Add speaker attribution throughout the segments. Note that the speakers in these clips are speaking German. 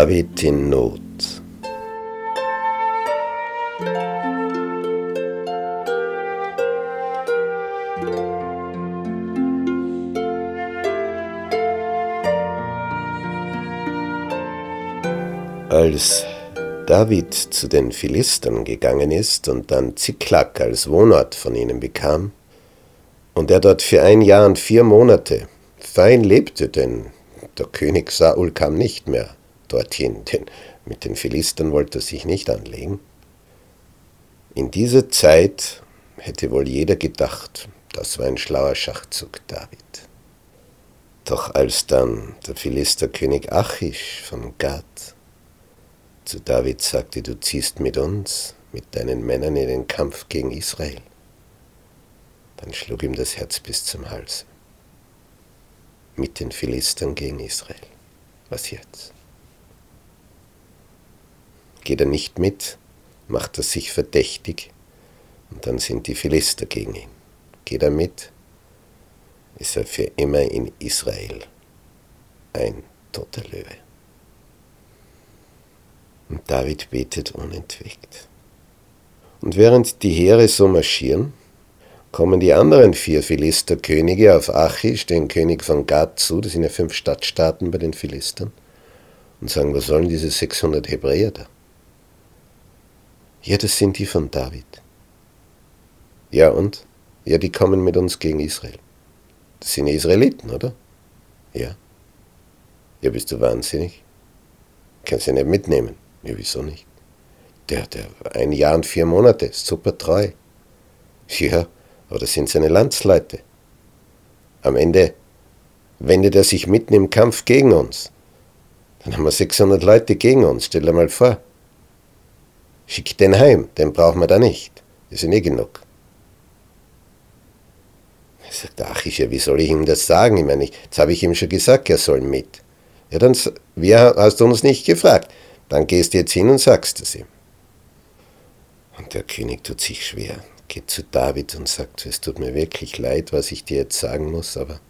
Speaker 1: David in Not. Als David zu den Philistern gegangen ist und dann Ziklag als Wohnort von ihnen bekam, und er dort für ein Jahr und vier Monate fein lebte, denn der König Saul kam nicht mehr dorthin, denn mit den Philistern wollte er sich nicht anlegen. In dieser Zeit hätte wohl jeder gedacht, das war ein schlauer Schachzug David. Doch als dann der Philisterkönig Achish von Gad zu David sagte, du ziehst mit uns, mit deinen Männern in den Kampf gegen Israel, dann schlug ihm das Herz bis zum Hals. Mit den Philistern gegen Israel. Was jetzt? Geht er nicht mit, macht er sich verdächtig und dann sind die Philister gegen ihn. Geht er mit, ist er für immer in Israel ein toter Löwe. Und David betet unentwegt. Und während die Heere so marschieren, kommen die anderen vier Philisterkönige auf Achish, den König von Gad, zu, das sind ja fünf Stadtstaaten bei den Philistern, und sagen, was sollen diese 600 Hebräer da? Ja, das sind die von David. Ja und? Ja, die kommen mit uns gegen Israel. Das sind Israeliten, oder? Ja. Ja, bist du wahnsinnig? Kannst du nicht mitnehmen. Ja, wieso nicht? Der, der, ein Jahr und vier Monate, super treu. Ja, aber das sind seine Landsleute. Am Ende wendet er sich mitten im Kampf gegen uns. Dann haben wir 600 Leute gegen uns, stell dir mal vor. Schick den heim, den brauchen wir da nicht. Das sind eh genug. Er sagt, ach, ich, wie soll ich ihm das sagen? Ich meine, jetzt habe ich ihm schon gesagt, er soll mit. Ja, dann, wie hast du uns nicht gefragt? Dann gehst du jetzt hin und sagst es ihm. Und der König tut sich schwer, geht zu David und sagt, es tut mir wirklich leid, was ich dir jetzt sagen muss, aber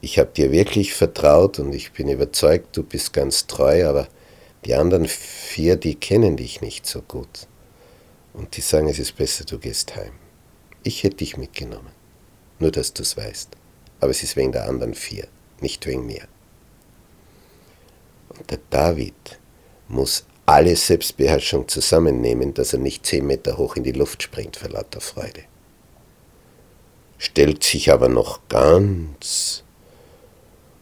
Speaker 1: ich habe dir wirklich vertraut und ich bin überzeugt, du bist ganz treu, aber die anderen vier, die kennen dich nicht so gut. Und die sagen, es ist besser, du gehst heim. Ich hätte dich mitgenommen. Nur, dass du es weißt. Aber es ist wegen der anderen vier, nicht wegen mir. Und der David muss alle Selbstbeherrschung zusammennehmen, dass er nicht zehn Meter hoch in die Luft springt vor lauter Freude. Stellt sich aber noch ganz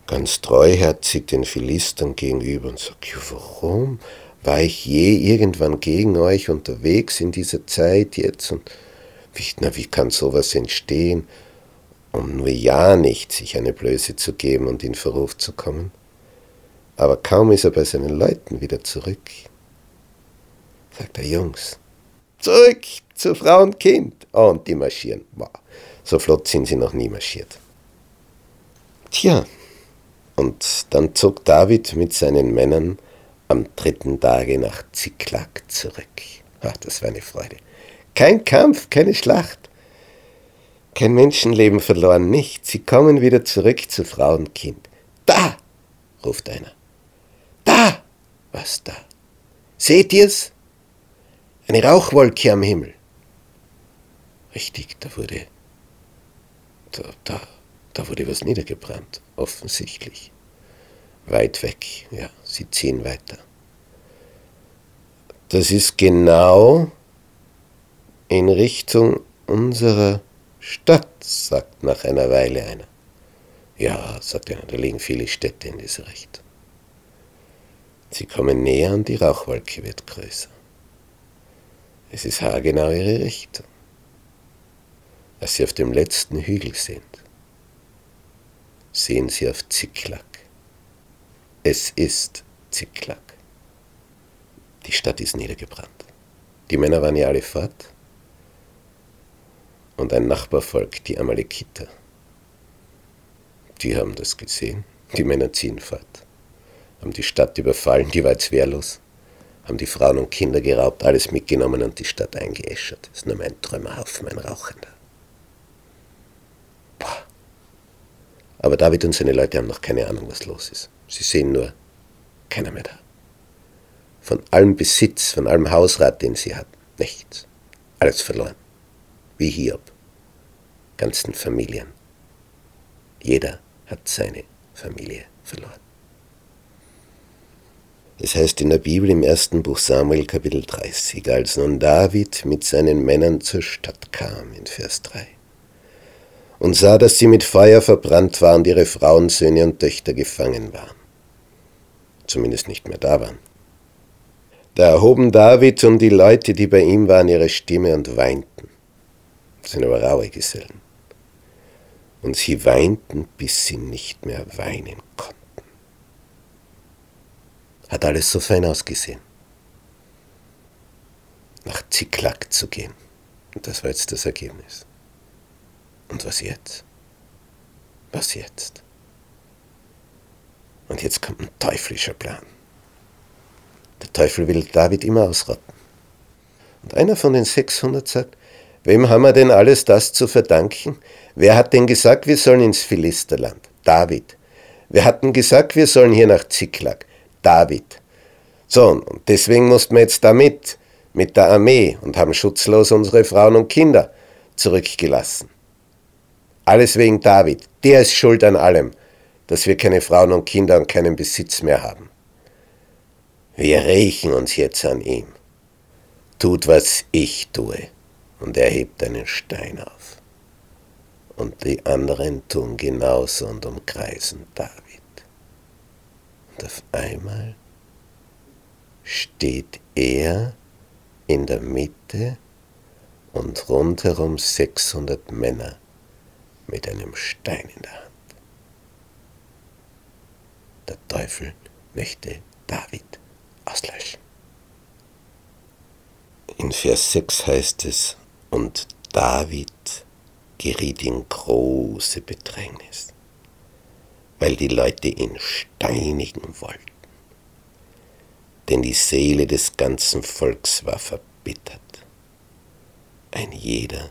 Speaker 1: ganz treuherzig den Philistern gegenüber und sagt, ja, warum war ich je irgendwann gegen euch unterwegs in dieser Zeit jetzt? Und wie, na, wie kann sowas entstehen, um nur ja nicht sich eine Blöße zu geben und in Verruf zu kommen? Aber kaum ist er bei seinen Leuten wieder zurück, sagt er, Jungs, zurück zu Frau und Kind. Oh, und die marschieren. Wow. So flott sind sie noch nie marschiert. Tja, und dann zog David mit seinen Männern am dritten Tage nach Ziklag zurück. Ach, das war eine Freude. Kein Kampf, keine Schlacht. Kein Menschenleben verloren, nichts. Sie kommen wieder zurück zu Frau und Kind. Da! ruft einer. Da! Was da? Seht ihr's? Eine Rauchwolke am Himmel. Richtig, da wurde. Da, da, da wurde was niedergebrannt offensichtlich. Weit weg, ja, sie ziehen weiter. Das ist genau in Richtung unserer Stadt, sagt nach einer Weile einer. Ja, sagt einer, da liegen viele Städte in dieser Richtung. Sie kommen näher und die Rauchwolke wird größer. Es ist haargenau ihre Richtung. Als sie auf dem letzten Hügel sind, sehen sie auf Ziklag Es ist Ziklag. Die Stadt ist niedergebrannt. Die Männer waren ja alle fort. Und ein Nachbarvolk, die Amalekiter, die haben das gesehen. Die Männer ziehen fort, haben die Stadt überfallen, die war jetzt wehrlos, haben die Frauen und Kinder geraubt, alles mitgenommen und die Stadt eingeäschert. Das ist nur mein Trümmerhaufen, mein Rauchender. Aber David und seine Leute haben noch keine Ahnung, was los ist. Sie sehen nur, keiner mehr da. Von allem Besitz, von allem Hausrat, den sie hatten, nichts. Alles verloren. Wie Hiob. Ganzen Familien. Jeder hat seine Familie verloren. Es heißt in der Bibel im ersten Buch Samuel Kapitel 30, als nun David mit seinen Männern zur Stadt kam, in Vers 3, und sah, dass sie mit Feuer verbrannt waren und ihre Frauen, Söhne und Töchter gefangen waren, zumindest nicht mehr da waren. Da erhoben David und die Leute, die bei ihm waren, ihre Stimme und weinten. Das sind aber raue Gesellen und sie weinten, bis sie nicht mehr weinen konnten. Hat alles so fein ausgesehen. Nach Ziklag zu gehen. Und das war jetzt das Ergebnis. Und was jetzt? Was jetzt? Und jetzt kommt ein teuflischer Plan. Der Teufel will David immer ausrotten. Und einer von den 600 sagt, wem haben wir denn alles das zu verdanken? Wer hat denn gesagt, wir sollen ins Philisterland? David. Wer hat denn gesagt, wir sollen hier nach Ziklag? David. So, und deswegen mussten wir jetzt damit, mit der Armee und haben schutzlos unsere Frauen und Kinder zurückgelassen. Alles wegen David. Der ist schuld an allem, dass wir keine Frauen und Kinder und keinen Besitz mehr haben. Wir rächen uns jetzt an ihm. Tut, was ich tue, und er hebt einen Stein auf und die anderen tun genauso und umkreisen David. Und auf einmal steht er in der Mitte und rundherum 600 Männer mit einem Stein in der Hand. Der Teufel möchte David auslöschen. In Vers 6 heißt es, und David geriet in große Bedrängnis, weil die Leute ihn steinigen wollten. Denn die Seele des ganzen Volks war verbittert, ein jeder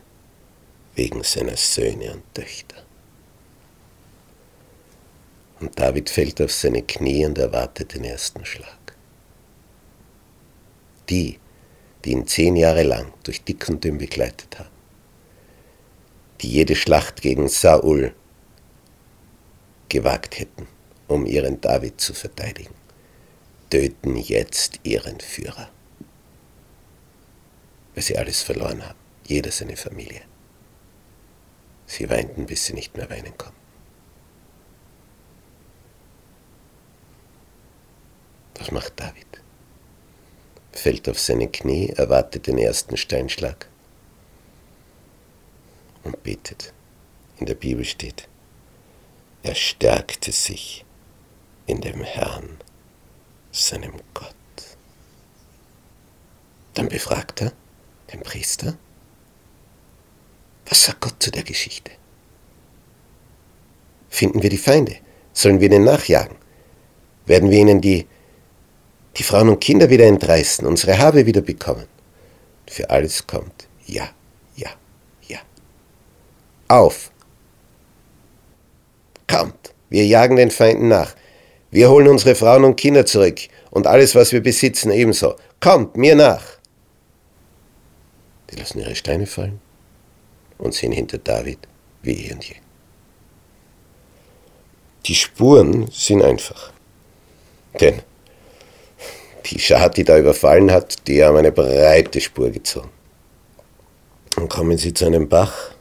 Speaker 1: wegen seiner Söhne und Töchter. Und David fällt auf seine Knie und erwartet den ersten Schlag. Die, die ihn zehn Jahre lang durch dick und dünn begleitet haben, die jede Schlacht gegen Saul gewagt hätten, um ihren David zu verteidigen, töten jetzt ihren Führer. Weil sie alles verloren haben, jeder seine Familie. Sie weinten, bis sie nicht mehr weinen konnten. Was macht David? Fällt auf seine Knie, erwartet den ersten Steinschlag und betet. In der Bibel steht, er stärkte sich in dem Herrn, seinem Gott. Dann befragt er den Priester, was sagt Gott zu der Geschichte? Finden wir die Feinde? Sollen wir ihnen nachjagen? Werden wir ihnen die, die Frauen und Kinder wieder entreißen, unsere Habe wieder bekommen? Für alles kommt Ja auf. Kommt, wir jagen den Feinden nach. Wir holen unsere Frauen und Kinder zurück und alles, was wir besitzen, ebenso. Kommt mir nach. Die lassen ihre Steine fallen und sehen hinter David wie eh und je. Die Spuren sind einfach. Denn die Schar, die da überfallen hat, die haben eine breite Spur gezogen. Dann kommen sie zu einem Bach,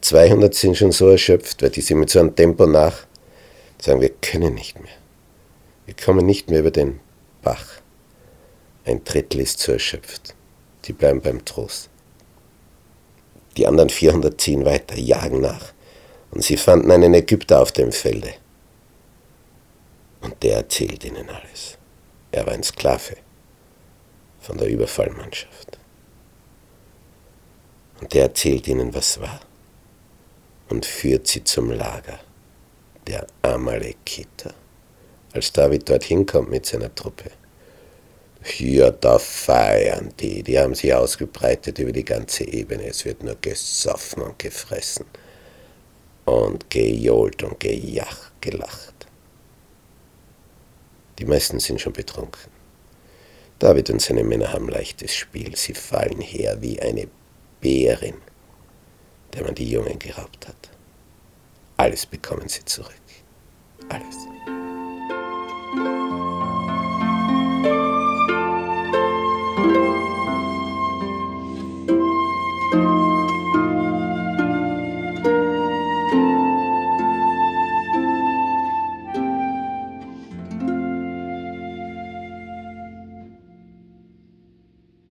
Speaker 1: 200 sind schon so erschöpft, weil die sind mit so einem Tempo nach, sagen, wir können nicht mehr. Wir kommen nicht mehr über den Bach. Ein Drittel ist zu erschöpft. Die bleiben beim Trost. Die anderen 400 ziehen weiter, jagen nach. Und sie fanden einen Ägypter auf dem Felde. Und der erzählt ihnen alles. Er war ein Sklave von der Überfallmannschaft. Und der erzählt ihnen, was war und führt sie zum Lager der Amalekiter. Als David dorthin kommt mit seiner Truppe. Ja, da feiern die. Die haben sich ausgebreitet über die ganze Ebene. Es wird nur gesoffen und gefressen. Und gejohlt und gejach, gelacht. Die meisten sind schon betrunken. David und seine Männer haben leichtes Spiel. Sie fallen her wie eine Bärin, der man die Jungen geraubt hat. Alles bekommen sie zurück. Alles.